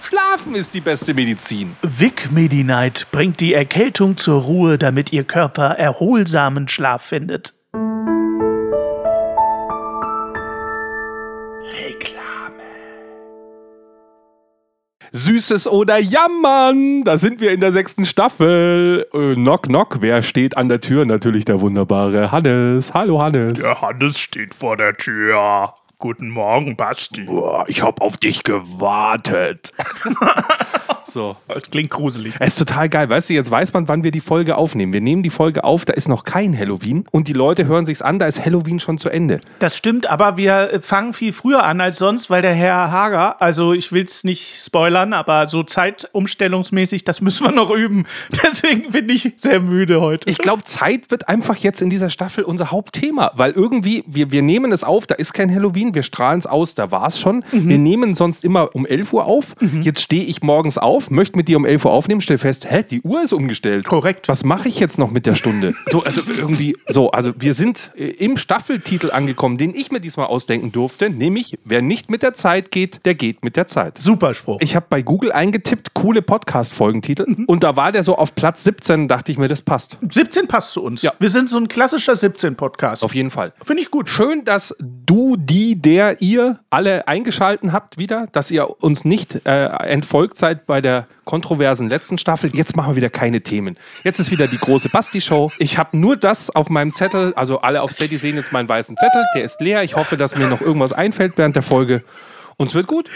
Schlafen ist die beste Medizin. Vic Medi-Night bringt die Erkältung zur Ruhe, damit Ihr Körper erholsamen Schlaf findet. Süßes oder Jammern. Da sind wir in der sechsten Staffel. Äh, knock, knock. Wer steht an der Tür? Natürlich der wunderbare Hannes. Hallo, Hannes. Der Hannes steht vor der Tür. Guten Morgen, Basti. Boah, ich hab auf dich gewartet. So. Das klingt gruselig. Es ist total geil. Weißt du, jetzt weiß man, wann wir die Folge aufnehmen. Wir nehmen die Folge auf, da ist noch kein Halloween und die Leute hören sich's an, da ist Halloween schon zu Ende. Das stimmt, aber wir fangen viel früher an als sonst, weil der Herr Hager, also ich will's nicht spoilern, aber so zeitumstellungsmäßig, das müssen wir noch üben. Deswegen bin ich sehr müde heute. Ich glaube, Zeit wird einfach jetzt in dieser Staffel unser Hauptthema, weil irgendwie, wir, wir nehmen es auf, da ist kein Halloween, wir strahlen es aus, da war es schon. Mhm. Wir nehmen sonst immer um 11 Uhr auf. Mhm. Jetzt stehe ich morgens auf auf, möchte mit dir um 11 Uhr aufnehmen, stell fest, hä, die Uhr ist umgestellt. Korrekt. Was mache ich jetzt noch mit der Stunde? so, also irgendwie, so, also wir sind äh, im Staffeltitel angekommen, den ich mir diesmal ausdenken durfte, nämlich, wer nicht mit der Zeit geht, der geht mit der Zeit. Super Spruch. Ich habe bei Google eingetippt, coole Podcast-Folgentitel mhm. und da war der so auf Platz 17, dachte ich mir, das passt. 17 passt zu uns. Ja. Wir sind so ein klassischer 17-Podcast. Auf jeden Fall. Finde ich gut. Schön, dass du, die, der, ihr alle eingeschalten habt wieder, dass ihr uns nicht äh, entfolgt seid bei der der kontroversen letzten Staffel. Jetzt machen wir wieder keine Themen. Jetzt ist wieder die große Basti-Show. Ich habe nur das auf meinem Zettel. Also alle auf Steady sehen jetzt meinen weißen Zettel. Der ist leer. Ich hoffe, dass mir noch irgendwas einfällt während der Folge. Und es wird gut.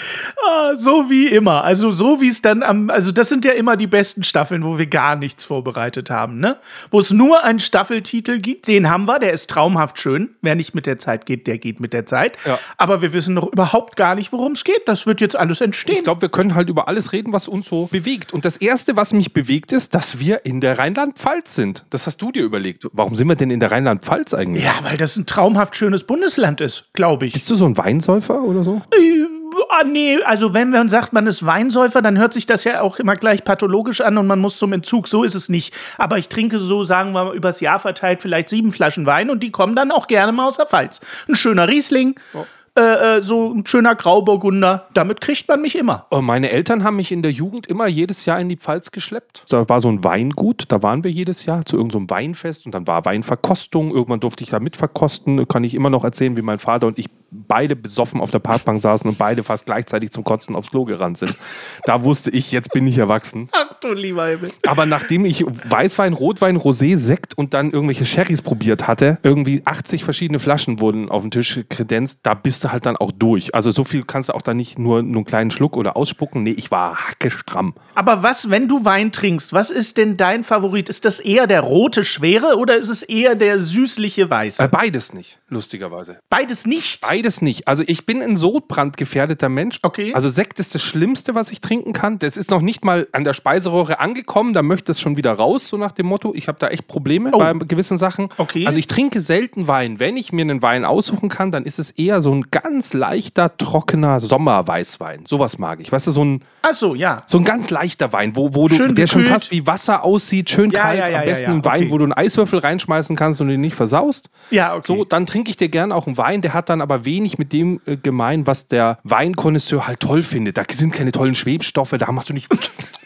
Ah, so wie immer. Also so wie es dann am, also das sind ja immer die besten Staffeln, wo wir gar nichts vorbereitet haben, ne? Wo es nur einen Staffeltitel gibt, den haben wir, der ist traumhaft schön. Wer nicht mit der Zeit geht, der geht mit der Zeit. Ja. Aber wir wissen noch überhaupt gar nicht, worum es geht. Das wird jetzt alles entstehen. Ich glaube, wir können halt über alles reden, was uns so bewegt. Und das Erste, was mich bewegt, ist, dass wir in der Rheinland-Pfalz sind. Das hast du dir überlegt. Warum sind wir denn in der Rheinland-Pfalz eigentlich? Ja, weil das ein traumhaft schönes Bundesland ist, glaube ich. Bist du so ein Weinsäufer oder so? Äh, ah, nee, also wenn man sagt, man ist Weinsäufer, dann hört sich das ja auch immer gleich pathologisch an und man muss zum Entzug. So ist es nicht. Aber ich trinke so, sagen wir mal, übers Jahr verteilt vielleicht sieben Flaschen Wein und die kommen dann auch gerne mal aus der Pfalz. Ein schöner Riesling. Oh äh, äh, so ein schöner Grauburgunder. Damit kriegt man mich immer. Oh, meine Eltern haben mich in der Jugend immer jedes Jahr in die Pfalz geschleppt. Da war so ein Weingut, da waren wir jedes Jahr zu irgendeinem so Weinfest und dann war Weinverkostung. Irgendwann durfte ich da mitverkosten. Kann ich immer noch erzählen, wie mein Vater und ich beide besoffen auf der Parkbank saßen und beide fast gleichzeitig zum Kotzen aufs Klo gerannt sind. Da wusste ich, jetzt bin ich erwachsen. Du lieber Himmel. Aber nachdem ich Weißwein, Rotwein, Rosé, Sekt und dann irgendwelche Sherrys probiert hatte, irgendwie 80 verschiedene Flaschen wurden auf den Tisch kredenzt, da bist du halt dann auch durch. Also so viel kannst du auch dann nicht nur, nur einen kleinen Schluck oder ausspucken. Nee, ich war hackestramm. Aber was, wenn du Wein trinkst, was ist denn dein Favorit? Ist das eher der rote Schwere oder ist es eher der süßliche Weiße? Äh, beides nicht, lustigerweise. Beides nicht? Beides nicht. Also ich bin ein sodbrandgefährdeter Mensch. Okay. Also Sekt ist das Schlimmste, was ich trinken kann. Das ist noch nicht mal an der Speiseröhre angekommen. Da möchte es schon wieder raus, so nach dem Motto. Ich habe da echt Probleme oh. bei gewissen Sachen. Okay. Also ich trinke selten Wein. Wenn ich mir einen Wein aussuchen kann, dann ist es eher so ein ganz leichter, trockener Sommerweißwein. Sowas mag ich. Weißt du, so ein. Ach so, ja. So ein ganz leichter Wein, wo, wo du, der gekühlt. schon fast wie Wasser aussieht, schön ja, kalt. Ja, ja, Am besten ein Wein, okay. wo du einen Eiswürfel reinschmeißen kannst und den nicht versaust. Ja, okay. So, dann trinke ich dir gerne auch einen Wein, der hat dann aber wenig mit dem äh, gemein, was der Weinkonnoisseur halt toll findet. Da sind keine tollen Schwebstoffe, da machst du nicht.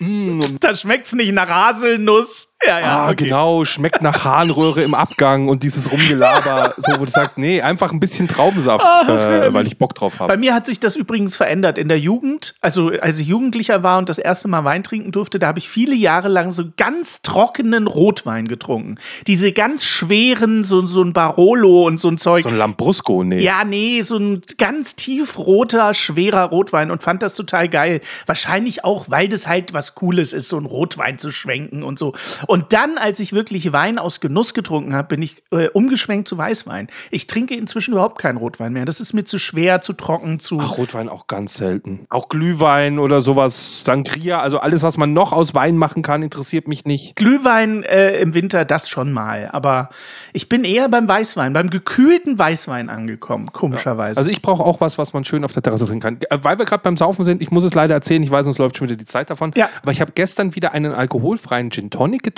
da schmeckt es nicht nach Haselnuss. Ja, ja. Ah, okay. genau, schmeckt nach Harnröhre im Abgang und dieses Rumgelaber, so wo du sagst, nee, einfach ein bisschen Traubensaft, oh, äh, weil ich Bock drauf habe. Bei mir hat sich das übrigens verändert in der Jugend. Also als ich Jugendlicher war und das erste Mal Wein trinken durfte, da habe ich viele Jahre lang so ganz trockenen Rotwein getrunken. Diese ganz schweren, so, so ein Barolo und so ein Zeug. So ein Lambrusco, nee. Ja, nee, so ein ganz tiefroter, schwerer Rotwein und fand das total geil. Wahrscheinlich auch, weil das halt was Cooles ist, so ein Rotwein zu schwenken und so. Und dann, als ich wirklich Wein aus Genuss getrunken habe, bin ich äh, umgeschwenkt zu Weißwein. Ich trinke inzwischen überhaupt keinen Rotwein mehr. Das ist mir zu schwer, zu trocken, zu. Ach, Rotwein auch ganz selten. Auch Glühwein oder sowas, Sangria, also alles, was man noch aus Wein machen kann, interessiert mich nicht. Glühwein äh, im Winter, das schon mal. Aber ich bin eher beim Weißwein, beim gekühlten Weißwein angekommen, komischerweise. Also ich brauche auch was, was man schön auf der Terrasse trinken kann. Äh, Weil wir gerade beim Saufen sind, ich muss es leider erzählen, ich weiß, uns läuft schon wieder die Zeit davon. Ja. Aber ich habe gestern wieder einen alkoholfreien Gin Tonic getrunken.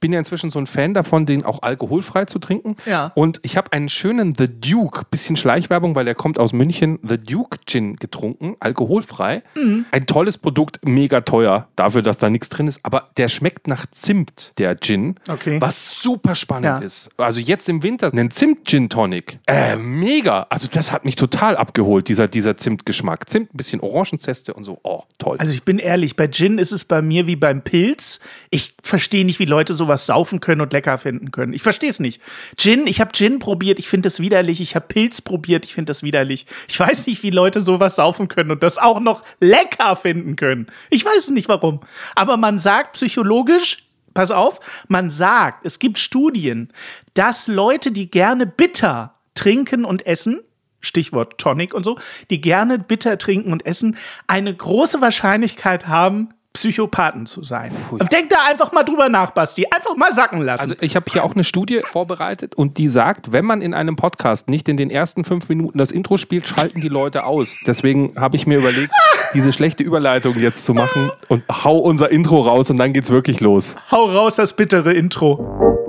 Bin ja inzwischen so ein Fan davon, den auch alkoholfrei zu trinken. Ja. Und ich habe einen schönen The Duke, bisschen Schleichwerbung, weil der kommt aus München, The Duke Gin getrunken, alkoholfrei. Mhm. Ein tolles Produkt, mega teuer, dafür, dass da nichts drin ist. Aber der schmeckt nach Zimt, der Gin. Okay. Was super spannend Ja. ist. Also jetzt im Winter einen Zimt-Gin Tonic. Äh, mega. Also das hat mich total abgeholt, dieser, dieser Zimtgeschmack. Zimt, ein bisschen Orangenzeste und so. Oh, toll. Also ich bin ehrlich, bei Gin ist es bei mir wie beim Pilz. Ich verstehe nicht, wie Leute sowas saufen können und lecker finden können. Ich verstehe es nicht. Gin, ich habe Gin probiert, ich finde das widerlich. Ich habe Pilz probiert, ich finde das widerlich. Ich weiß nicht, wie Leute sowas saufen können und das auch noch lecker finden können. Ich weiß nicht warum. Aber man sagt psychologisch, pass auf, man sagt, es gibt Studien, dass Leute, die gerne bitter trinken und essen, Stichwort Tonic und so, die gerne bitter trinken und essen, eine große Wahrscheinlichkeit haben, Psychopathen zu sein. Denk da einfach mal drüber nach, Basti. Einfach mal sacken lassen. Also ich habe hier auch eine Studie vorbereitet und die sagt, wenn man in einem Podcast nicht in den ersten fünf Minuten das Intro spielt, schalten die Leute aus. Deswegen habe ich mir überlegt, diese schlechte Überleitung jetzt zu machen und hau unser Intro raus und dann geht's wirklich los. Hau raus das bittere Intro.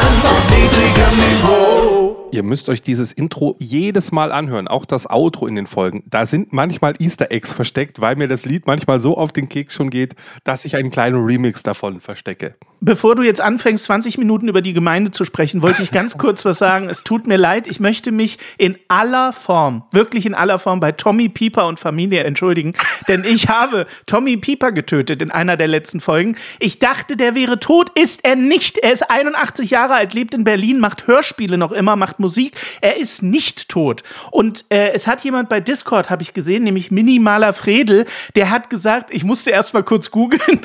Ihr müsst euch dieses Intro jedes Mal anhören, auch das Outro in den Folgen. Da sind manchmal Easter Eggs versteckt, weil mir das Lied manchmal so auf den Keks schon geht, dass ich einen kleinen Remix davon verstecke. Bevor du jetzt anfängst, 20 Minuten über die Gemeinde zu sprechen, wollte ich ganz kurz was sagen. Es tut mir leid, ich möchte mich in aller Form, wirklich in aller Form bei Tommy Pieper und Familie entschuldigen, denn ich habe Tommy Pieper getötet in einer der letzten Folgen. Ich dachte, der wäre tot, ist er nicht. Er ist 81 Jahre alt, lebt in Berlin, macht Hörspiele noch immer, macht Musik. Er ist nicht tot. Und äh, es hat jemand bei Discord, habe ich gesehen, nämlich Minimaler Fredel, der hat gesagt, ich musste erst mal kurz googeln,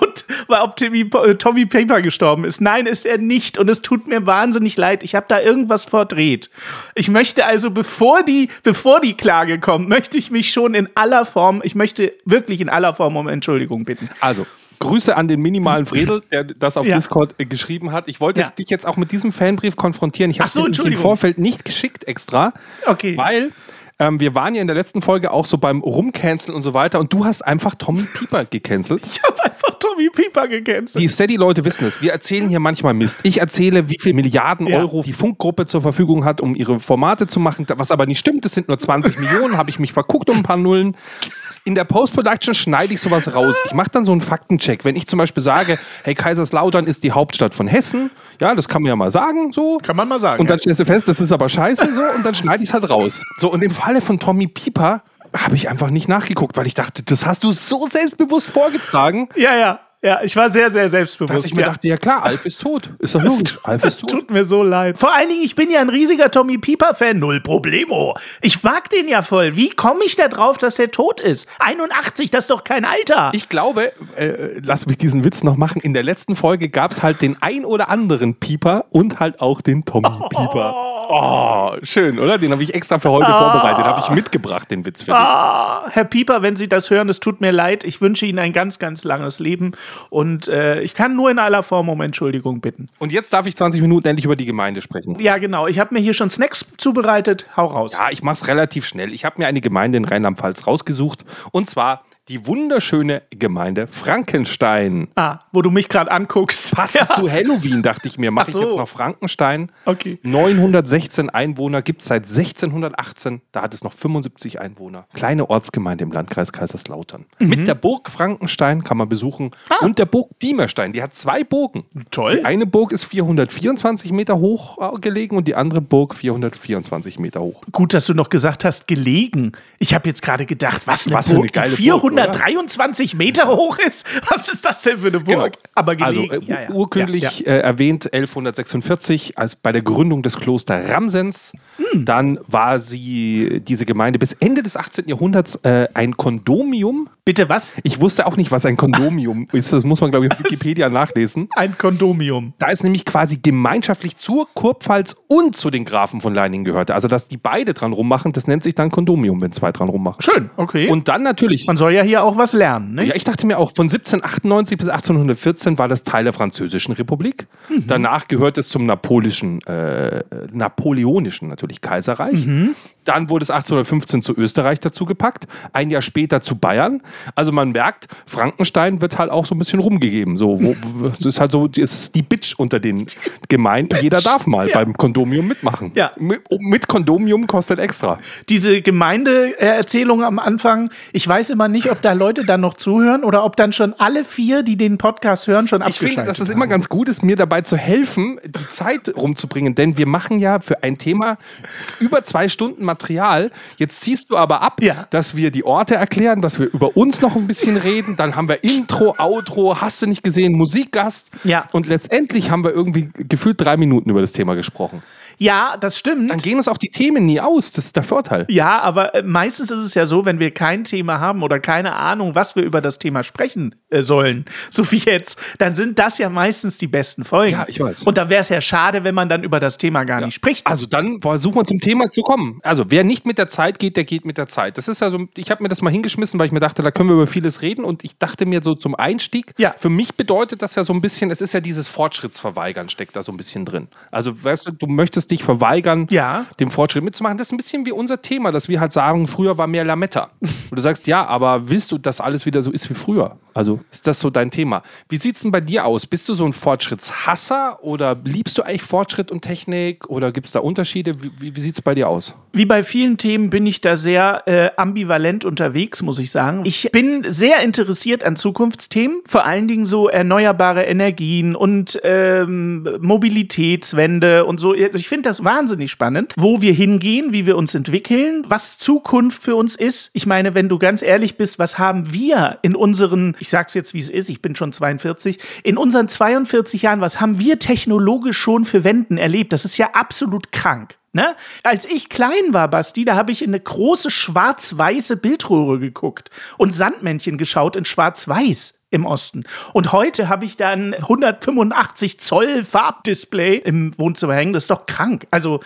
und war, ob Timmy, äh, Tommy Paper gestorben ist. Nein, ist er nicht. Und es tut mir wahnsinnig leid. Ich habe da irgendwas verdreht. Ich möchte also, bevor die, bevor die Klage kommt, möchte ich mich schon in aller Form, ich möchte wirklich in aller Form um Entschuldigung bitten. Also, Grüße an den minimalen Fredel, der das auf Ja. Discord äh, geschrieben hat. Ich wollte Ja. dich jetzt auch mit diesem Fanbrief konfrontieren. Ich habe so, es im. Vorfeld nicht geschickt extra, Okay. weil ähm, wir waren ja in der letzten Folge auch so beim Rumcanceln und so weiter und du hast einfach Tommy Pieper gecancelt. Ich habe einfach Tommy Pieper gecancelt. Die Steady-Leute wissen es. Wir erzählen hier manchmal Mist. Ich erzähle, wie viel Milliarden Ja. Euro die Funkgruppe zur Verfügung hat, um ihre Formate zu machen. Was aber nicht stimmt, es sind nur 20 Millionen. Habe ich mich verguckt um ein paar Nullen. In der Post-Production schneide ich sowas raus. Ich mache dann so einen Faktencheck. Wenn ich zum Beispiel sage, hey, Kaiserslautern ist die Hauptstadt von Hessen, ja, das kann man ja mal sagen, so. Kann man mal sagen. Und dann ja. stellst du fest, das ist aber scheiße, so, und dann schneide ich es halt raus. So, und im Falle von Tommy Pieper habe ich einfach nicht nachgeguckt, weil ich dachte, das hast du so selbstbewusst vorgetragen, ja, ja. Ja, ich war sehr, sehr selbstbewusst. dass ich mir ja. dachte, ja klar, Alf ist tot. Ist doch logisch. Alf Es ist tot. tut mir so leid. Vor allen Dingen, ich bin ja ein riesiger Tommy Pieper-Fan. Null Problemo. Ich mag den ja voll. Wie komme ich da drauf, dass er tot ist? 81, das ist doch kein Alter. Ich glaube, äh, lass mich diesen Witz noch machen. In der letzten Folge gab es halt den ein oder anderen Pieper und halt auch den Tommy Pieper. Oh, schön, oder? Den habe ich extra für heute vorbereitet. Habe ich mitgebracht, den Witz für dich. Ah, Herr Pieper, wenn Sie das hören, es tut mir leid. Ich wünsche Ihnen ein ganz, ganz langes Leben. Und äh, ich kann nur in aller Form um Entschuldigung bitten. Und jetzt darf ich 20 Minuten endlich über die Gemeinde sprechen. Ja, genau. Ich habe mir hier schon Snacks zubereitet. Hau raus. Ja, ich mache es relativ schnell. Ich habe mir eine Gemeinde in Rheinland-Pfalz rausgesucht. Und zwar die wunderschöne Gemeinde Frankenstein. Ah, wo du mich gerade anguckst. Passend zu Halloween dachte ich mir, mache Ach so. ich jetzt noch Frankenstein. Okay. 916 Einwohner gibt es seit 1618. Da hat es noch 75 Einwohner. Kleine Ortsgemeinde im Landkreis Kaiserslautern. Mhm. Mit der Burg Frankenstein kann man besuchen und der Burg Diemerstein. Die hat zwei Burgen. Ah. Toll. Die eine Burg ist 424 Meter hoch äh, gelegen und die andere Burg 424 Meter hoch. Gut, dass du noch gesagt hast, gelegen. Ich habe jetzt gerade gedacht, was eine Was für eine Burg, die geile Burg, oder? 423 Meter hoch ist. Was ist das denn für eine Burg? Aber Also äh, urkündlich Ja, ja. Äh, erwähnt 1146 als bei der Gründung des Klosters Ramsens. Hm. Dann war sie diese Gemeinde bis Ende des 18. Jahrhunderts äh, ein Kondomium. Bitte was? Ich wusste auch nicht, was ein Kondomium ist. Das muss man, glaube ich, auf Wikipedia nachlesen. Ein Kondomium. Da es nämlich quasi gemeinschaftlich zur Kurpfalz und zu den Grafen von Leiningen gehörte. Also, dass die beide dran rummachen, das nennt sich dann Kondomium, wenn zwei dran rummachen. Schön, okay. Und dann natürlich. man soll ja hier auch was lernen, ne? Ja, ich dachte mir auch, von 1798 bis 1814 war das Teil der Französischen Republik. Danach gehört es zum napolischen, äh, napoleonischen natürlich Kaiserreich. Dann wurde es 1815 zu Österreich dazu gepackt, ein Jahr später zu Bayern. Also man merkt, Frankenstein wird halt auch so ein bisschen rumgegeben. So, wo, ist halt so, es ist die Bitch unter den Gemeinden. Jeder darf mal Ja. beim Kondomium mitmachen. Ja. Mit, mit Kondomium kostet extra. Diese Gemeindeerzählung am Anfang, ich weiß immer nicht, ob da Leute dann noch zuhören oder ob dann schon alle vier, die den Podcast hören, schon Ich abgeschaltet finde, dass es immer ganz gut ist, mir dabei zu helfen, die Zeit rumzubringen. Denn wir machen ja für ein Thema über zwei Stunden Material. Jetzt ziehst du aber ab, Ja. dass wir die Orte erklären, dass wir über uns noch ein bisschen reden. Dann haben wir Intro, Outro, hast du nicht gesehen, Musikgast. Ja. Und letztendlich haben wir irgendwie gefühlt drei Minuten über das Thema gesprochen. Ja, das stimmt. Dann gehen uns auch die Themen nie aus. Das ist der Vorteil. Ja, aber äh, meistens ist es ja so, wenn wir kein Thema haben oder keine Ahnung, was wir über das Thema sprechen äh, sollen, so wie jetzt, dann sind das ja meistens die besten Folgen. Ja, ich weiß. Und da wäre es ja schade, wenn man dann über das Thema gar nicht spricht. Also dann versuchen wir zum Thema zu kommen. Also wer nicht mit der Zeit geht, der geht mit der Zeit. Das ist ja so, ich habe mir das mal hingeschmissen, weil ich mir dachte, da können wir über vieles reden und ich dachte mir so zum Einstieg, Ja. für mich bedeutet das ja so ein bisschen, es ist ja dieses Fortschrittsverweigern steckt da so ein bisschen drin. Also weißt du, du möchtest dich verweigern, Ja. dem Fortschritt mitzumachen. Das ist ein bisschen wie unser Thema, dass wir halt sagen, früher war mehr Lametta. Und du sagst, ja, aber willst du, dass alles wieder so ist wie früher? Also ist das so dein Thema? Wie sieht's denn bei dir aus? Bist du so ein Fortschrittshasser oder liebst du eigentlich Fortschritt und Technik oder gibt es da Unterschiede? Wie, wie, wie sieht's bei dir aus? Wie bei vielen Themen bin ich da sehr äh, ambivalent unterwegs, muss ich sagen. Ich bin sehr interessiert an Zukunftsthemen, vor allen Dingen so erneuerbare Energien und ähm, Mobilitätswende und so. Also Ich finde das wahnsinnig spannend, wo wir hingehen, wie wir uns entwickeln, was Zukunft für uns ist. Ich meine, wenn du ganz ehrlich bist, was haben wir in unseren, ich sag's jetzt wie es ist, ich bin schon 42, in unseren 42 Jahren, was haben wir technologisch schon für Wenden erlebt? Das ist ja absolut krank. Ne? Als ich klein war, Basti, da habe ich in eine große schwarz-weiße Bildröhre geguckt und Sandmännchen geschaut in schwarz-weiß im Osten. Und heute habe ich dann 185 Zoll Farbdisplay im Wohnzimmer hängen. Das ist doch krank. Also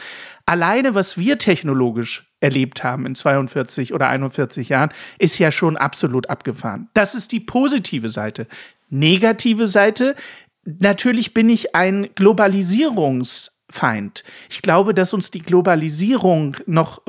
alleine, was wir technologisch erlebt haben in 42 oder 41 Jahren, ist ja schon absolut abgefahren. Das ist die positive Seite. Negative Seite, natürlich bin ich ein Globalisierungs- Feind. Ich glaube, dass uns die Globalisierung noch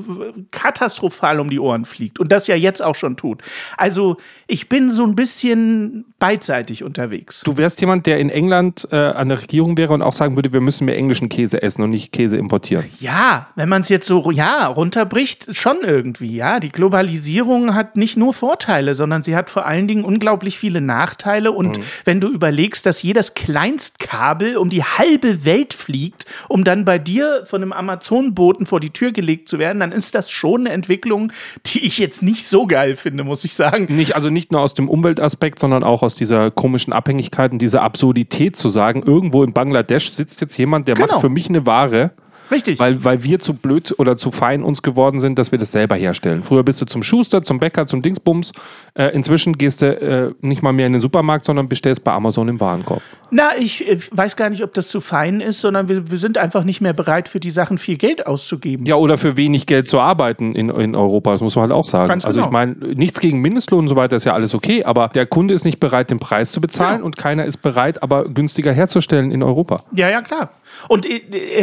katastrophal um die Ohren fliegt und das ja jetzt auch schon tut. Also ich bin so ein bisschen beidseitig unterwegs. Du wärst jemand, der in England äh, an der Regierung wäre und auch sagen würde, wir müssen mehr englischen Käse essen und nicht Käse importieren. Ja, wenn man es jetzt so ja runterbricht, schon irgendwie. Ja, die Globalisierung hat nicht nur Vorteile, sondern sie hat vor allen Dingen unglaublich viele Nachteile. Und wenn du überlegst, dass jedes Kleinstkabel um die halbe Welt fliegt, um dann bei dir von einem Amazon-Boten vor die Tür gelegt zu werden, dann ist das schon eine Entwicklung, die ich jetzt nicht so geil finde, muss ich sagen. Nicht, also nicht nur aus dem Umweltaspekt, sondern auch aus dieser komischen Abhängigkeit und dieser Absurdität zu sagen, irgendwo in Bangladesch sitzt jetzt jemand, der Genau. macht für mich eine Ware, Richtig. weil, weil wir zu blöd oder zu fein uns geworden sind, dass wir das selber herstellen. Früher bist du zum Schuster, zum Bäcker, zum Dingsbums. Äh, inzwischen gehst du äh, nicht mal mehr in den Supermarkt, sondern bestellst bei Amazon im Warenkorb. Na, ich äh, weiß gar nicht, ob das zu fein ist, sondern wir, wir sind einfach nicht mehr bereit, für die Sachen viel Geld auszugeben. Ja, oder für wenig Geld zu arbeiten in, in Europa, das muss man halt auch sagen. Ganz also ich genau. meine, nichts gegen Mindestlohn und so weiter ist ja alles okay, aber der Kunde ist nicht bereit, den Preis zu bezahlen Genau. und keiner ist bereit, aber günstiger herzustellen in Europa. Ja, ja, klar. Und äh,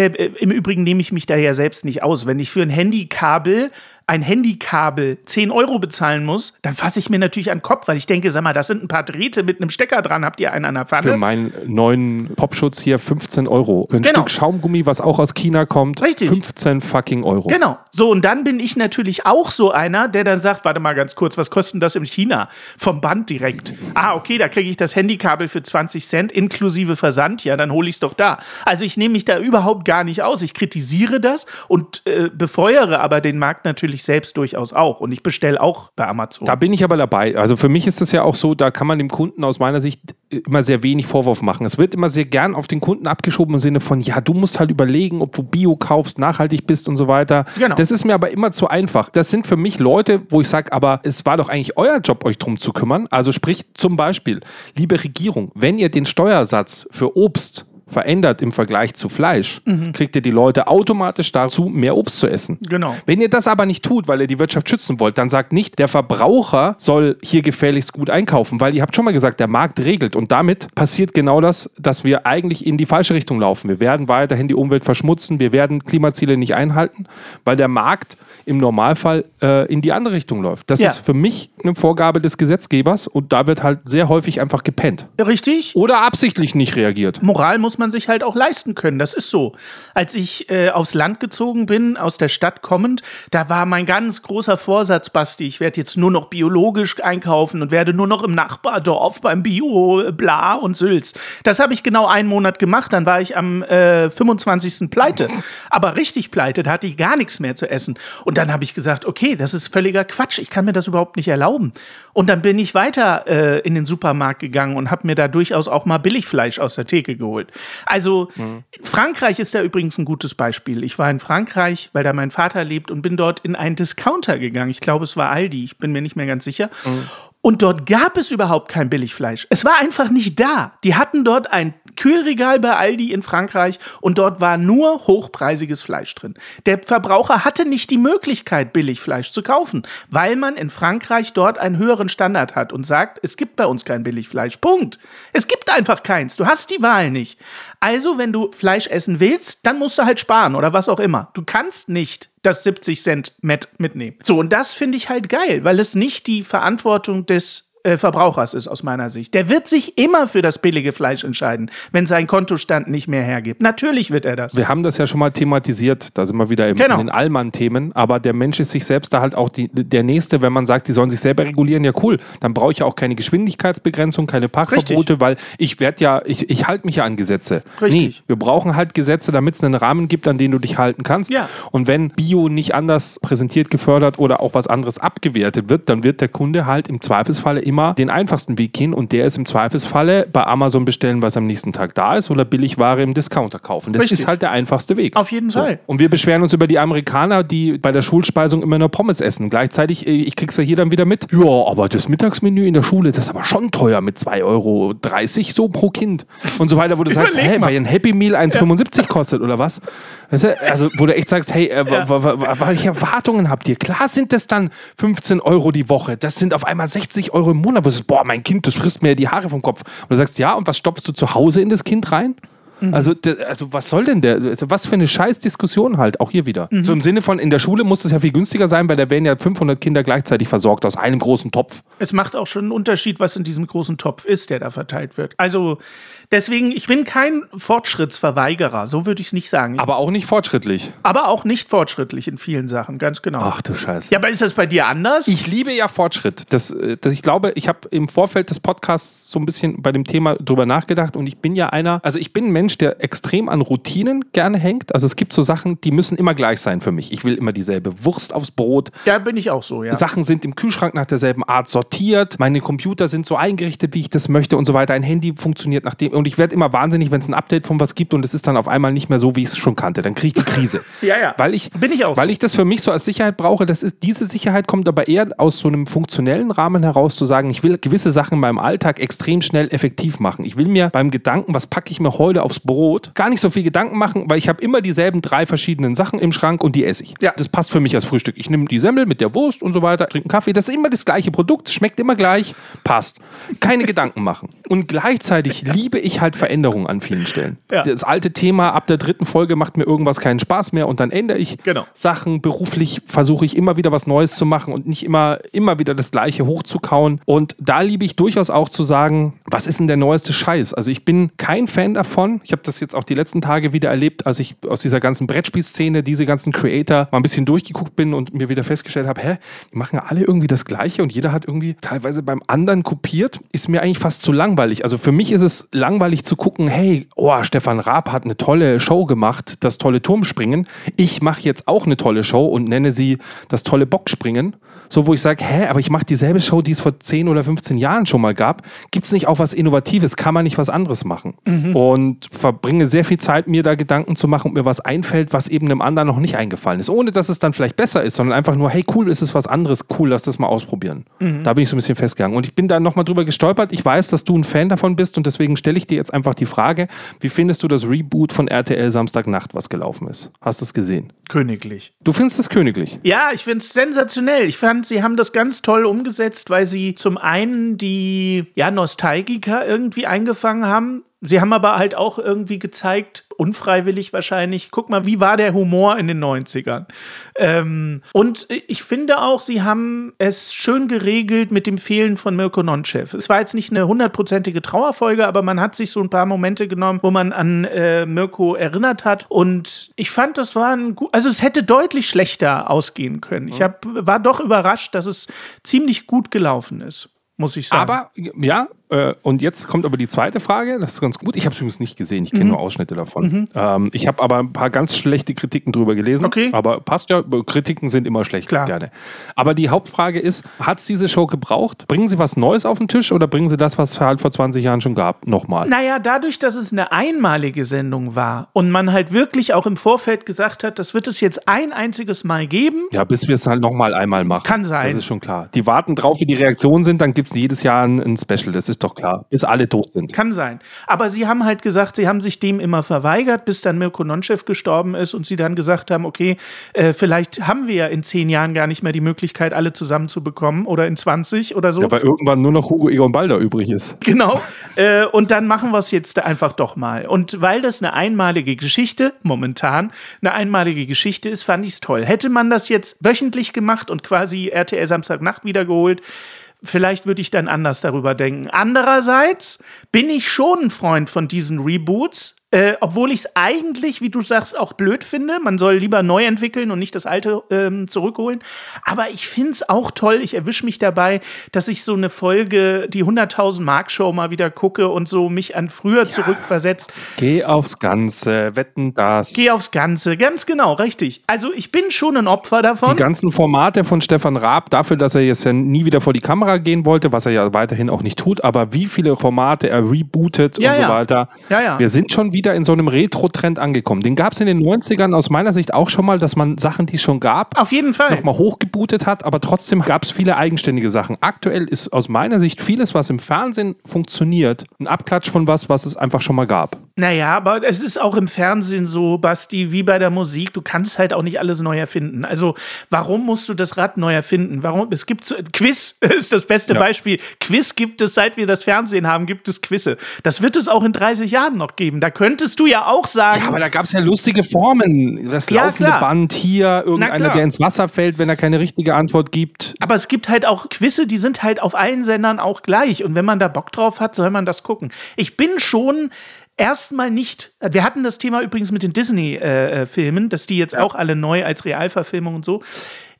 äh, im Übrigen nehme ich mich da ja selbst nicht aus. Wenn ich für ein Handykabel ein Handykabel 10 Euro bezahlen muss, dann fasse ich mir natürlich an den Kopf, weil ich denke, sag mal, das sind ein paar Drähte mit einem Stecker dran, habt ihr einen an der Pfanne? Für meinen neuen Popschutz hier 15 Euro. Für ein Genau. Stück Schaumgummi, was auch aus China kommt, Richtig. 15 fucking Euro. Genau. So, und dann bin ich natürlich auch so einer, der dann sagt, warte mal ganz kurz, was kostet denn das in China? Vom Band direkt. Ah, okay, da kriege ich das Handykabel für 20 Cent inklusive Versand. Ja, dann hole ich es doch da. Also ich nehme mich da überhaupt gar nicht aus. Ich kritisiere das und äh, befeuere aber den Markt natürlich selbst durchaus auch. Und ich bestelle auch bei Amazon. Da bin ich aber dabei. Also für mich ist das ja auch so, da kann man dem Kunden aus meiner Sicht immer sehr wenig Vorwurf machen. Es wird immer sehr gern auf den Kunden abgeschoben im Sinne von, ja, du musst halt überlegen, ob du Bio kaufst, nachhaltig bist und so weiter. Genau. Das ist mir aber immer zu einfach. Das sind für mich Leute, wo ich sage, aber es war doch eigentlich euer Job, euch drum zu kümmern. Also sprich zum Beispiel, liebe Regierung, wenn ihr den Steuersatz für Obst verändert im Vergleich zu Fleisch, kriegt ihr die Leute automatisch dazu, mehr Obst zu essen. Genau. Wenn ihr das aber nicht tut, weil ihr die Wirtschaft schützen wollt, dann sagt nicht, der Verbraucher soll hier gefährlichst gut einkaufen, weil ihr habt schon mal gesagt, der Markt regelt und damit passiert genau das, dass wir eigentlich in die falsche Richtung laufen. Wir werden weiterhin die Umwelt verschmutzen, wir werden Klimaziele nicht einhalten, weil der Markt im Normalfall äh, in die andere Richtung läuft. Das Ja. ist für mich eine Vorgabe des Gesetzgebers und da wird halt sehr häufig einfach gepennt. Richtig? Oder absichtlich nicht reagiert. Moral muss man sich halt auch leisten können. Das ist so. Als ich äh, aufs Land gezogen bin, aus der Stadt kommend, da war mein ganz großer Vorsatz, Basti, ich werde jetzt nur noch biologisch einkaufen und werde nur noch im Nachbardorf beim Bio, äh, bla und Sülz. Das habe ich genau einen Monat gemacht, dann war ich am äh, 25. pleite. Aber richtig pleite, da hatte ich gar nichts mehr zu essen. Und dann habe ich gesagt, okay, das ist völliger Quatsch, ich kann mir das überhaupt nicht erlauben. Und dann bin ich weiter äh, in den Supermarkt gegangen und habe mir da durchaus auch mal Billigfleisch aus der Theke geholt. Also Frankreich ist da übrigens ein gutes Beispiel. Ich war in Frankreich, weil da mein Vater lebt und bin dort in einen Discounter gegangen. Ich glaube, es war Aldi, ich bin mir nicht mehr ganz sicher. Und dort gab es überhaupt kein Billigfleisch. Es war einfach nicht da. Die hatten dort ein Kühlregal bei Aldi in Frankreich und dort war nur hochpreisiges Fleisch drin. Der Verbraucher hatte nicht die Möglichkeit, Billigfleisch zu kaufen, weil man in Frankreich dort einen höheren Standard hat und sagt, es gibt bei uns kein Billigfleisch. Punkt. Es gibt einfach keins. Du hast die Wahl nicht. Also, wenn du Fleisch essen willst, dann musst du halt sparen oder was auch immer. Du kannst nicht das 70 Cent Met mitnehmen. So, und das finde ich halt geil, weil es nicht die Verantwortung des äh, Verbrauchers ist aus meiner Sicht. Der wird sich immer für das billige Fleisch entscheiden, wenn sein Kontostand nicht mehr hergibt. Natürlich wird er das. Wir haben das ja schon mal thematisiert, da sind wir wieder im, Genau. in den Allmann-Themen, aber der Mensch ist sich selbst da halt auch die, der Nächste, wenn man sagt, die sollen sich selber regulieren, ja cool, dann brauche ich ja auch keine Geschwindigkeitsbegrenzung, keine Parkverbote, weil ich werde ja, ich, ich halte mich ja an Gesetze. Richtig. Nee, wir brauchen halt Gesetze, damit es einen Rahmen gibt, an den du dich halten kannst. Ja. Und wenn Bio nicht anders präsentiert, gefördert oder auch was anderes abgewertet wird, dann wird der Kunde halt im Zweifelsfalle immer den einfachsten Weg gehen und der ist im Zweifelsfalle bei Amazon bestellen, was am nächsten Tag da ist oder Billigware im Discounter kaufen. Das Richtig. ist halt der einfachste Weg. Auf jeden Fall. Und wir beschweren uns über die Amerikaner, die bei der Schulspeisung immer nur Pommes essen. Gleichzeitig, äh, ich krieg's ja hier dann wieder mit. Ja, aber das Mittagsmenü in der Schule, das ist aber schon teuer mit 2,30 Euro so pro Kind. Und so weiter, wo du sagst, hä, weil ein Happy Meal 1,75 kostet oder was? Weißt du, also, wo du echt sagst, hey, äh, wa- welche Erwartungen habt ihr? Klar sind das dann 15 Euro die Woche. Das sind auf einmal 60 Euro im Monat. Wo du sagst, boah, mein Kind, das frisst mir die Haare vom Kopf. Und du sagst, ja, und was stopfst du zu Hause in das Kind rein? Also, d- also, was soll denn der? Also, was für eine scheiß Diskussion halt, auch hier wieder. So im Sinne von, in der Schule muss es ja viel günstiger sein, weil da werden ja 500 Kinder gleichzeitig versorgt aus einem großen Topf. Es macht auch schon einen Unterschied, was in diesem großen Topf ist, der da verteilt wird. Also deswegen, ich bin kein Fortschrittsverweigerer, so würde ich es nicht sagen. Aber auch nicht fortschrittlich. Aber auch nicht fortschrittlich in vielen Sachen, ganz genau. Ach du Scheiße. Ja, aber ist das bei dir anders? Ich liebe ja Fortschritt. Das, äh, das, ich glaube, ich habe im Vorfeld des Podcasts so ein bisschen bei dem Thema drüber nachgedacht und ich bin ja einer, also ich bin ein Mensch, der extrem an Routinen gerne hängt. Also es gibt so Sachen, die müssen immer gleich sein für mich. Ich will immer dieselbe Wurst aufs Brot. ja, bin ich auch so, ja. Sachen sind im Kühlschrank nach derselben Art sortiert. Meine Computer sind so eingerichtet, wie ich das möchte und so weiter. Ein Handy funktioniert nach dem. Und ich werde immer wahnsinnig, wenn es ein Update von was gibt und es ist dann auf einmal nicht mehr so, wie ich es schon kannte. Dann kriege ich die Krise. Ja, ja. Weil ich, Bin ich auch Weil ich das für mich so als Sicherheit brauche. Das ist, diese Sicherheit kommt aber eher aus so einem funktionellen Rahmen heraus, zu sagen, ich will gewisse Sachen in meinem Alltag extrem schnell effektiv machen. Ich will mir beim Gedanken, was packe ich mir heute aufs aufs Brot, gar nicht so viel Gedanken machen, weil ich habe immer dieselben drei verschiedenen Sachen im Schrank und die esse ich. Ja. Das passt für mich als Frühstück. Ich nehme die Semmel mit der Wurst und so weiter, trinke einen Kaffee. Das ist immer das gleiche Produkt, schmeckt immer gleich, passt. Keine Gedanken machen. Und gleichzeitig liebe ich halt Veränderungen an vielen Stellen. Ja. Das alte Thema, ab der dritten Folge macht mir irgendwas keinen Spaß mehr und dann ändere ich Genau. Sachen. Beruflich versuche ich immer wieder was Neues zu machen und nicht immer, immer wieder das Gleiche hochzukauen. Und da liebe ich durchaus auch zu sagen, was ist denn der neueste Scheiß? Also ich bin kein Fan davon. Ich habe das jetzt auch die letzten Tage wieder erlebt, als ich aus dieser ganzen Brettspielszene, diese ganzen Creator mal ein bisschen durchgeguckt bin und mir wieder festgestellt habe, hä, die machen ja alle irgendwie das Gleiche und jeder hat irgendwie teilweise beim anderen kopiert. Ist mir eigentlich fast zu langweilig. Also für mich ist es langweilig zu gucken, hey, oh, Stefan Raab hat eine tolle Show gemacht, das tolle Turmspringen. Ich mache jetzt auch eine tolle Show und nenne sie das tolle Bockspringen. So, wo ich sage, hä, aber ich mache dieselbe Show, die es vor 10 oder 15 Jahren schon mal gab. Gibt es nicht auch was Innovatives? Kann man nicht was anderes machen? Und verbringe sehr viel Zeit, mir da Gedanken zu machen und mir was einfällt, was eben einem anderen noch nicht eingefallen ist. Ohne, dass es dann vielleicht besser ist, sondern einfach nur, hey, cool, ist es was anderes, cool, lass das mal ausprobieren. Da bin ich so ein bisschen festgegangen. Und ich bin da nochmal drüber gestolpert. Ich weiß, dass du ein Fan davon bist und deswegen stelle ich dir jetzt einfach die Frage, wie findest du das Reboot von RTL Samstagnacht, was gelaufen ist? Hast du es gesehen? Königlich. Du findest es königlich. Ja, ich finde es sensationell. Ich fand, sie haben das ganz toll umgesetzt, weil sie zum einen die ja, Nostalgiker irgendwie eingefangen haben. Sie haben aber halt auch irgendwie gezeigt, unfreiwillig wahrscheinlich, guck mal, wie war der Humor in den 90ern. Ähm, und ich finde auch, sie haben es schön geregelt mit dem Fehlen von Mirko Nonchev. Es war jetzt nicht eine hundertprozentige Trauerfolge, aber man hat sich so ein paar Momente genommen, wo man an äh, Mirko erinnert hat. Und ich fand, das war ein gut, also es hätte deutlich schlechter ausgehen können. Ich hab, war doch überrascht, dass es ziemlich gut gelaufen ist, muss ich sagen. Aber ja, äh, und jetzt kommt aber die zweite Frage, das ist ganz gut. Ich habe es übrigens nicht gesehen, ich kenne Mhm. nur Ausschnitte davon. Ähm, ich habe aber ein paar ganz schlechte Kritiken drüber gelesen. Okay. Aber passt ja, Kritiken sind immer schlecht, Klar. gerne. Aber die Hauptfrage ist, hat es diese Show gebraucht? Bringen sie was Neues auf den Tisch oder bringen sie das, was es halt vor 20 Jahren schon gab, nochmal? Naja, dadurch, dass es eine einmalige Sendung war und man halt wirklich auch im Vorfeld gesagt hat, das wird es jetzt ein einziges Mal geben. Ja, bis wir es halt nochmal einmal machen. Kann sein. Das ist schon klar. Die warten drauf, wie die Reaktionen sind, dann gibt es jedes Jahr ein, ein Special, das ist doch klar. Bis alle tot sind. Kann sein. Aber sie haben halt gesagt, sie haben sich dem immer verweigert, bis dann Mirko Nonchev gestorben ist und sie dann gesagt haben, okay, äh, vielleicht haben wir ja in zehn Jahren gar nicht mehr die Möglichkeit, alle zusammenzubekommen oder in 20 oder so. Ja, weil irgendwann nur noch Hugo Egon Balder übrig ist. Genau. äh, und dann machen wir es jetzt einfach doch mal. Und weil das eine einmalige Geschichte, momentan, eine einmalige Geschichte ist, fand ich es toll. Hätte man das jetzt wöchentlich gemacht und quasi RTL Samstagnacht wiedergeholt, vielleicht würde ich dann anders darüber denken. Andererseits bin ich schon ein Freund von diesen Reboots. Äh, obwohl ich es eigentlich, wie du sagst, auch blöd finde. Man soll lieber neu entwickeln und nicht das Alte ähm, zurückholen. Aber ich finde es auch toll. Ich erwische mich dabei, dass ich so eine Folge, die 100.000 Mark Show mal wieder gucke und so mich an früher zurückversetzt. Geh aufs Ganze, wetten das. Geh aufs Ganze. Ganz genau, richtig. Also ich bin schon ein Opfer die davon. ganzen Formate von Stefan Raab, dafür, dass er jetzt ja nie wieder vor die Kamera gehen wollte, was er ja weiterhin auch nicht tut, aber wie viele Formate er rebootet Ja, und so ja. weiter. Ja, ja. Wir sind schon wieder in so einem Retro-Trend angekommen. Den gab es in den 90ern aus meiner Sicht auch schon mal, dass man Sachen, die es schon gab, Auf jeden Fall. nochmal hochgebootet hat, aber trotzdem gab es viele eigenständige Sachen. Aktuell ist aus meiner Sicht vieles, was im Fernsehen funktioniert, ein Abklatsch von was, was es einfach schon mal gab. Naja, aber es ist auch im Fernsehen so, Basti, wie bei der Musik, du kannst halt auch nicht alles neu erfinden. Also, warum musst du das Rad neu erfinden? Warum? Es gibt Quiz ist das beste Ja. Beispiel. Quiz gibt es, seit wir das Fernsehen haben, gibt es Quizze. Das wird es auch in 30 Jahren noch geben. Da könntest du ja auch sagen. Ja, aber da gab es ja lustige Formen. Das Ja, laufende klar. Band hier, irgendeiner, der ins Wasser fällt, wenn er keine richtige Antwort gibt. Aber es gibt halt auch Quizze, die sind halt auf allen Sendern auch gleich. Und wenn man da Bock drauf hat, soll man das gucken. Ich bin schon erstmal nicht. Wir hatten das Thema übrigens mit den Disney-Filmen, dass die jetzt auch alle neu als Realverfilmung und so.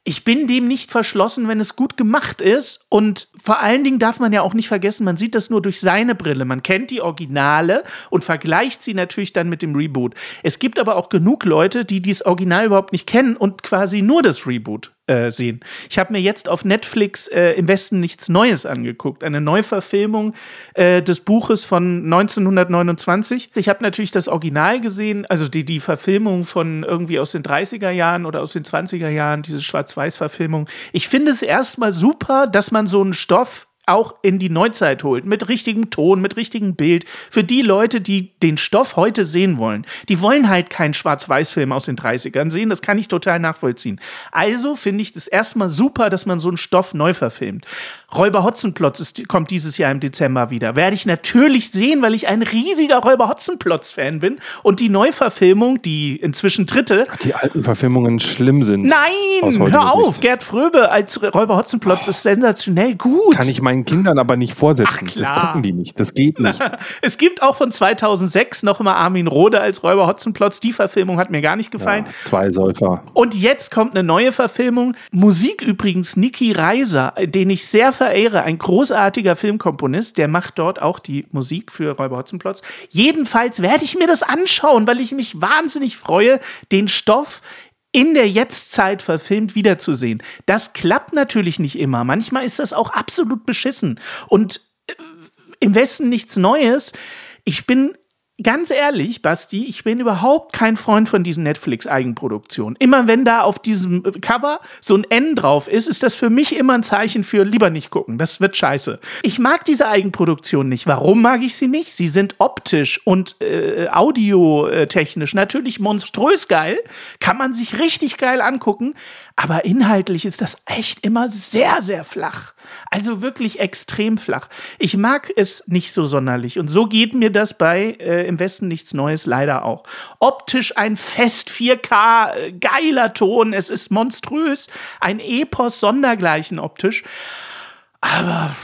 Ich bin dem nicht verschlossen, wenn es gut gemacht ist. Und vor allen Dingen darf man ja auch nicht vergessen, man sieht das nur durch seine Brille. Man kennt die Originale und vergleicht sie natürlich dann mit dem Reboot. Es gibt aber auch genug Leute, die dieses Original überhaupt nicht kennen und quasi nur das Reboot äh, sehen. Ich habe mir jetzt auf Netflix äh, im Westen nichts Neues angeguckt. Eine Neuverfilmung äh, des Buches von 1929. Ich habe natürlich das Original gesehen, also die, die Verfilmung von irgendwie aus den 30er Jahren oder aus den 20er Jahren, diese Schwarz-Weiß-Verfilmung. Ich finde es erstmal super, dass man so einen Stoff auch in die Neuzeit holt, mit richtigem Ton, mit richtigem Bild, für die Leute, die den Stoff heute sehen wollen. Die wollen halt keinen Schwarz-Weiß-Film aus den 30ern sehen, das kann ich total nachvollziehen. Also finde ich das erstmal super, dass man so einen Stoff neu verfilmt. Räuber Hotzenplotz ist, kommt dieses Jahr im Dezember wieder. Werde ich natürlich sehen, weil ich ein riesiger Räuber Hotzenplotz-Fan bin. Und die Neuverfilmung, die inzwischen dritte. Die alten Verfilmungen schlimm sind. Nein, hör auf. Sicht. Gerd Fröbe als Räuber Hotzenplotz oh. ist sensationell gut. Kann ich meinen Kindern aber nicht vorsetzen. Ach, das gucken die nicht. Das geht nicht. es gibt auch von 2006 noch immer Armin Rohde als Räuber Hotzenplotz. Die Verfilmung hat mir gar nicht gefallen. Ja, zwei Säufer. Und jetzt kommt eine neue Verfilmung. Musik übrigens Niki Reiser, den ich sehr verehre. Ein großartiger Filmkomponist. Der macht dort auch die Musik für Räuber Hotzenplotz. Jedenfalls werde ich mir das anschauen, weil ich mich wahnsinnig freue, den Stoff in der Jetztzeit verfilmt wiederzusehen. Das klappt natürlich nicht immer. Manchmal ist das auch absolut beschissen. Und äh, im Westen nichts Neues. Ich bin ganz ehrlich, Basti, ich bin überhaupt kein Freund von diesen Netflix-Eigenproduktionen. Immer wenn da auf diesem Cover so ein N drauf ist, ist das für mich immer ein Zeichen für lieber nicht gucken. Das wird scheiße. Ich mag diese Eigenproduktion nicht. Warum mag ich sie nicht? Sie sind optisch und äh, audiotechnisch natürlich monströs geil. Kann man sich richtig geil angucken. Aber inhaltlich ist das echt immer sehr, sehr flach. Also wirklich extrem flach. Ich mag es nicht so sonderlich. Und so geht mir das bei äh, Im Westen nichts Neues leider auch. Optisch ein Fest 4K, äh, geiler Ton. Es ist monströs. Ein Epos sondergleichen optisch. Aber.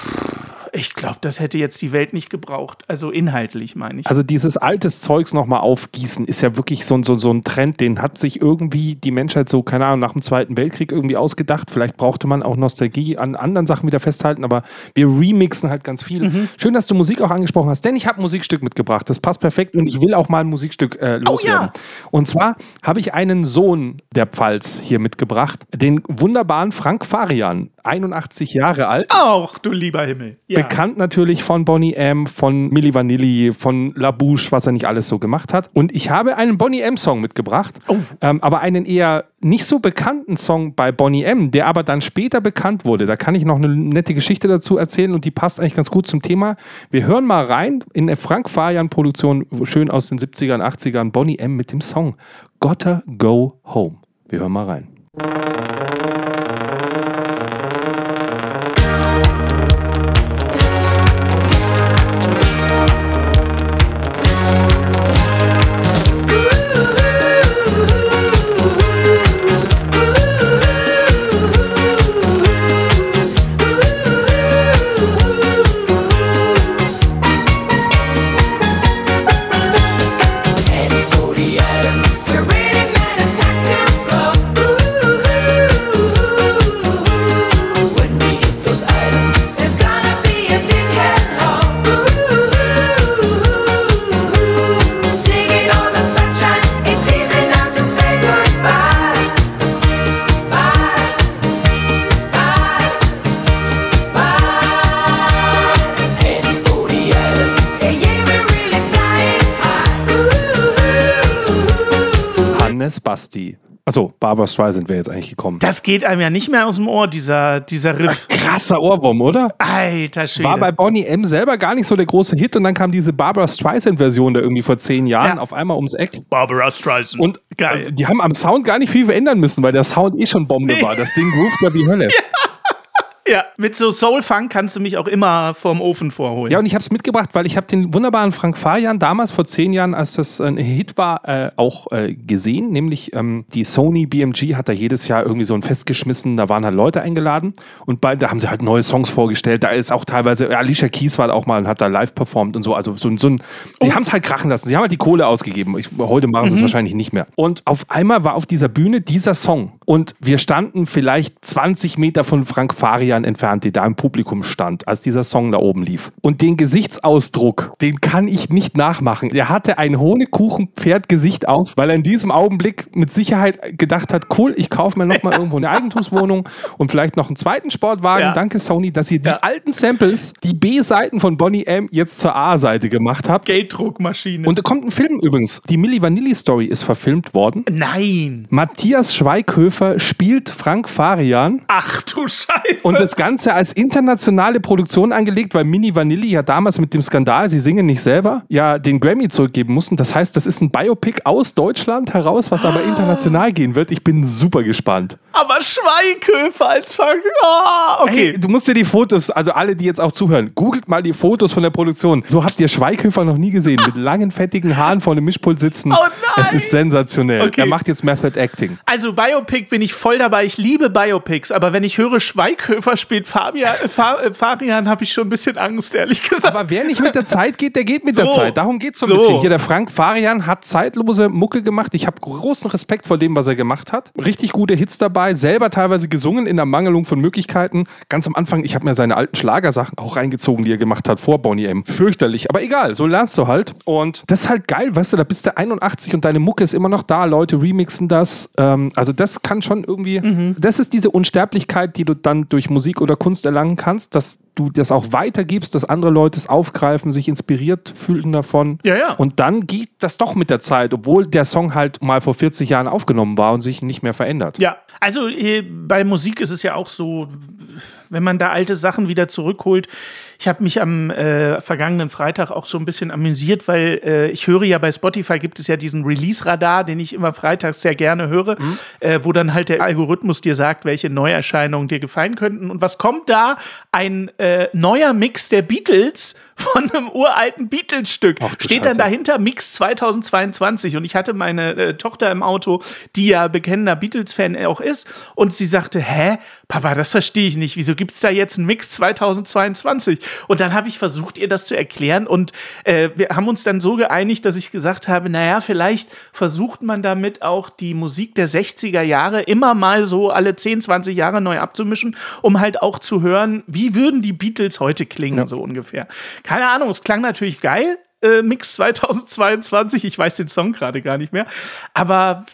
Ich glaube, das hätte jetzt die Welt nicht gebraucht. Also inhaltlich meine ich. Also dieses altes Zeugs nochmal aufgießen ist ja wirklich so, so, so ein Trend, den hat sich irgendwie die Menschheit so, keine Ahnung, nach dem Zweiten Weltkrieg irgendwie ausgedacht. Vielleicht brauchte man auch Nostalgie an anderen Sachen wieder festhalten, aber wir remixen halt ganz viel. Mhm. Schön, dass du Musik auch angesprochen hast, denn ich habe ein Musikstück mitgebracht. Das passt perfekt und ich will auch mal ein Musikstück äh, loswerden. Oh, ja. Und zwar habe ich einen Sohn der Pfalz hier mitgebracht, den wunderbaren Frank Farian, 81 Jahre alt. Auch, du lieber Himmel. Ja bekannt natürlich von Bonnie M, von Milli Vanilli, von La Bouche, was er nicht alles so gemacht hat. Und ich habe einen Bonnie M-Song mitgebracht, oh. ähm, aber einen eher nicht so bekannten Song bei Bonnie M, der aber dann später bekannt wurde. Da kann ich noch eine nette Geschichte dazu erzählen und die passt eigentlich ganz gut zum Thema. Wir hören mal rein in eine Frank Fajan-Produktion, schön aus den 70ern, 80ern, Bonnie M mit dem Song Gotta Go Home. Wir hören mal rein. Basti. Achso, Barbara Streisand wäre jetzt eigentlich gekommen. Das geht einem ja nicht mehr aus dem Ohr, dieser, dieser Riff. Ach, krasser Ohrwurm, oder? Alter Schwede. War bei Bonnie M selber gar nicht so der große Hit und dann kam diese Barbara Streisand-Version da irgendwie vor zehn Jahren ja. auf einmal ums Eck. Barbara Streisand. Und äh, die haben am Sound gar nicht viel verändern müssen, weil der Sound eh schon Bombe nee. war. Das Ding ruft ja wie Hölle. Ja. Ja, mit so Soul-Funk kannst du mich auch immer vorm Ofen vorholen. Ja, und ich habe es mitgebracht, weil ich habe den wunderbaren Frank Fajan damals vor zehn Jahren, als das ein Hit war, äh, auch äh, gesehen. Nämlich ähm, die Sony BMG hat da jedes Jahr irgendwie so ein Fest geschmissen. Da waren halt Leute eingeladen und bei, da haben sie halt neue Songs vorgestellt. Da ist auch teilweise, ja, Alicia Keys war auch mal und hat da live performt und so. Also so, so ein, die oh. haben es halt krachen lassen. Sie haben halt die Kohle ausgegeben. Ich, heute machen sie es mhm. wahrscheinlich nicht mehr. Und auf einmal war auf dieser Bühne dieser Song. Und wir standen vielleicht 20 Meter von Frank Farian entfernt, die da im Publikum stand, als dieser Song da oben lief. Und den Gesichtsausdruck, den kann ich nicht nachmachen. Er hatte ein Honigkuchen-Pferd-Gesicht auf, weil er in diesem Augenblick mit Sicherheit gedacht hat, cool, ich kaufe mir nochmal ja. irgendwo eine Eigentumswohnung und vielleicht noch einen zweiten Sportwagen. Ja. Danke Sony, dass ihr die ja. alten Samples, die B-Seiten von Bonnie M jetzt zur A-Seite gemacht habt. Gelddruckmaschine. Und da kommt ein Film übrigens. Die Milli Vanilli Story ist verfilmt worden. Nein. Matthias Schweighöfer spielt Frank Farian. Ach du Scheiße. Und das Ganze als internationale Produktion angelegt, weil Mini Vanilli ja damals mit dem Skandal, sie singen nicht selber, ja den Grammy zurückgeben mussten. Das heißt, das ist ein Biopic aus Deutschland heraus, was aber international gehen wird. Ich bin super gespannt. Aber Schweighöfer als Ver Ah, okay. Hey, du musst dir die Fotos, also alle, die jetzt auch zuhören, googelt mal die Fotos von der Produktion. So habt ihr Schweighöfer noch nie gesehen. Mit langen, fettigen Haaren vor dem Mischpult sitzen. Oh nein! Es ist sensationell. Okay. Er macht jetzt Method Acting. Also Biopic bin ich voll dabei. Ich liebe Biopics, aber wenn ich höre, Schweighöfer spielt Fabian, äh, Fa, äh, Farian, habe ich schon ein bisschen Angst, ehrlich gesagt. Aber wer nicht mit der Zeit geht, der geht mit der So. Zeit. Darum geht es so ein So. bisschen. Hier, der Frank Farian hat zeitlose Mucke gemacht. Ich habe großen Respekt vor dem, was er gemacht hat. Richtig gute Hits dabei, selber teilweise gesungen in der Mangelung von Möglichkeiten. Ganz am Anfang, ich habe mir seine alten Schlagersachen auch reingezogen, die er gemacht hat vor Bonnie M. Fürchterlich, aber egal, so lernst du halt. Und das ist halt geil, weißt du, da bist du 81 und deine Mucke ist immer noch da, Leute remixen das. Ähm, also das kann schon irgendwie, das ist diese Unsterblichkeit, die du dann durch Musik oder Kunst erlangen kannst, dass du das auch weitergibst, dass andere Leute es aufgreifen, sich inspiriert fühlen davon. Ja, ja. Und dann geht das doch mit der Zeit, obwohl der Song halt mal vor 40 Jahren aufgenommen war und sich nicht mehr verändert. Ja, also äh, bei Musik ist es ja auch so, wenn man da alte Sachen wieder zurückholt. Ich habe mich am äh, vergangenen Freitag auch so ein bisschen amüsiert, weil äh, ich höre ja bei Spotify gibt es ja diesen Release-Radar, den ich immer freitags sehr gerne höre, äh, wo dann halt der Algorithmus dir sagt, welche Neuerscheinungen dir gefallen könnten. Und was kommt da? Ein äh, neuer Mix der Beatles von einem uralten Beatles-Stück. Steht dann Scheiße. dahinter Mix 2022 und ich hatte meine äh, Tochter im Auto, die ja bekennender Beatles-Fan auch ist und sie sagte, hä, Papa, das verstehe ich nicht, wieso gibt es da jetzt einen Mix 2022? Und dann habe ich versucht, ihr das zu erklären und äh, wir haben uns dann so geeinigt, dass ich gesagt habe, naja, vielleicht versucht man damit auch die Musik der 60er Jahre immer mal so alle 10, 20 Jahre neu abzumischen, um halt auch zu hören, wie würden die Beatles heute klingen, so ungefähr. Keine Ahnung, es klang natürlich geil, äh, Mix 2022. Ich weiß den Song gerade gar nicht mehr. Aber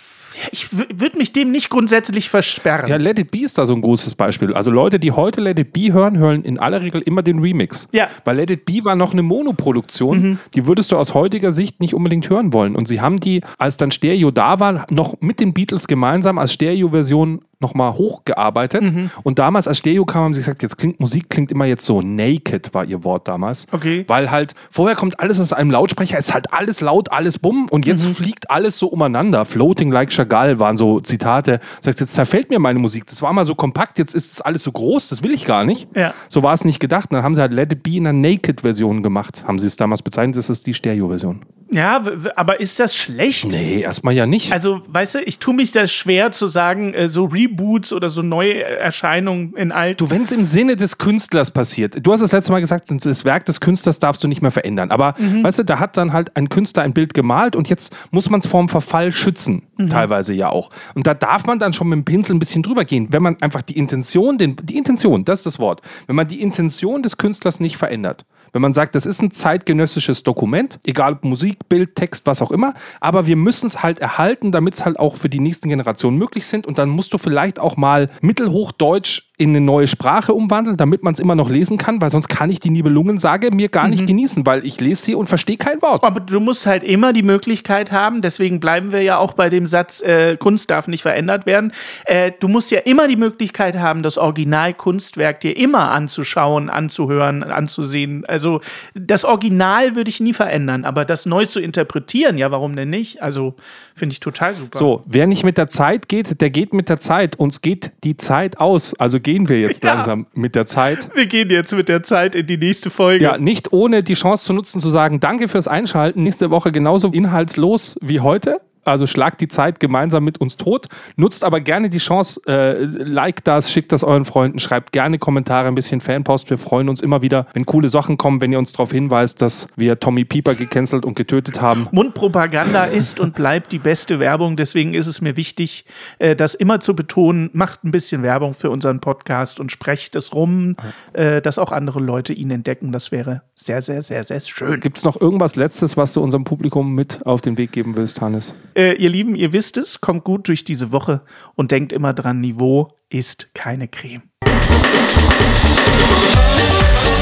ich würde mich dem nicht grundsätzlich versperren. Ja, Let It Be ist da so ein großes Beispiel. Also Leute, die heute Let It Be hören, hören in aller Regel immer den Remix. Ja. Weil Let It Be war noch eine Monoproduktion, die würdest du aus heutiger Sicht nicht unbedingt hören wollen. Und sie haben die, als dann Stereo da war, noch mit den Beatles gemeinsam als Stereo-Version nochmal hochgearbeitet. Und damals, als Stereo kam, haben sie gesagt, jetzt klingt Musik klingt immer jetzt so naked, war ihr Wort damals. Okay. Weil halt, vorher kommt alles aus einem Lautsprecher, ist halt alles laut, alles bumm und jetzt Mhm. fliegt alles so umeinander. Floating like Chagall waren so Zitate. Sagst, jetzt zerfällt mir meine Musik. Das war mal so kompakt, jetzt ist es alles so groß, das will ich gar nicht. Ja. So war es nicht gedacht. Dann haben sie halt Let It Be in einer Naked-Version gemacht. Haben sie es damals bezeichnet, das ist die Stereo-Version. Ja, aber ist das schlecht? Nee, erstmal ja nicht. Also, weißt du, ich tue mich da schwer zu sagen, äh, so Reboots oder so neue Erscheinungen in alt. Du, wenn es im Sinne des Künstlers passiert, du hast das letzte Mal gesagt, das Werk des Künstlers darfst du nicht mehr verändern. Aber Mhm. weißt du, da hat dann halt ein Künstler ein Bild gemalt und jetzt muss man es vorm Verfall schützen, Mhm. teilweise ja auch. Und da darf man dann schon mit dem Pinsel ein bisschen drüber gehen, wenn man einfach die Intention, den, die Intention, das ist das Wort, wenn man die Intention des Künstlers nicht verändert. Wenn man sagt, das ist ein zeitgenössisches Dokument, egal ob Musik, Bild, Text, was auch immer, aber wir müssen es halt erhalten, damit es halt auch für die nächsten Generationen möglich sind. Und dann musst du vielleicht auch mal Mittelhochdeutsch in eine neue Sprache umwandeln, damit man es immer noch lesen kann, weil sonst kann ich die Nibelungensage mir gar nicht genießen, weil ich lese sie und verstehe kein Wort. Aber du musst halt immer die Möglichkeit haben, deswegen bleiben wir ja auch bei dem Satz, äh, Kunst darf nicht verändert werden. Äh, du musst ja immer die Möglichkeit haben, das Originalkunstwerk dir immer anzuschauen, anzuhören, anzusehen. Also das Original würde ich nie verändern, aber das neu zu interpretieren, ja, warum denn nicht? Also finde ich total super. So, wer nicht mit der Zeit geht, der geht mit der Zeit. Uns geht die Zeit aus. Also gehen wir jetzt Ja. langsam mit der Zeit. Wir gehen jetzt mit der Zeit in die nächste Folge. Ja, nicht ohne die Chance zu nutzen, zu sagen, danke fürs Einschalten. Nächste Woche genauso inhaltslos wie heute. Also schlagt die Zeit gemeinsam mit uns tot. Nutzt aber gerne die Chance, äh, like das, schickt das euren Freunden, schreibt gerne Kommentare, ein bisschen Fanpost. Wir freuen uns immer wieder, wenn coole Sachen kommen, wenn ihr uns darauf hinweist, dass wir Tommy Pieper gecancelt und getötet haben. Mundpropaganda ist und bleibt die beste Werbung. Deswegen ist es mir wichtig, äh, das immer zu betonen. Macht ein bisschen Werbung für unseren Podcast und sprecht es rum, äh, dass auch andere Leute ihn entdecken. Das wäre sehr, sehr, sehr, sehr schön. Gibt es noch irgendwas Letztes, was du unserem Publikum mit auf den Weg geben willst, Hannes? Äh, ihr Lieben, ihr wisst es, kommt gut durch diese Woche und denkt immer dran, Niveau ist keine Creme.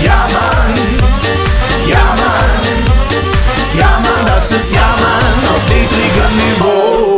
Ja, Mann. Ja, Mann. Ja, Mann, das ist Ja, Mann auf niedrigem Niveau.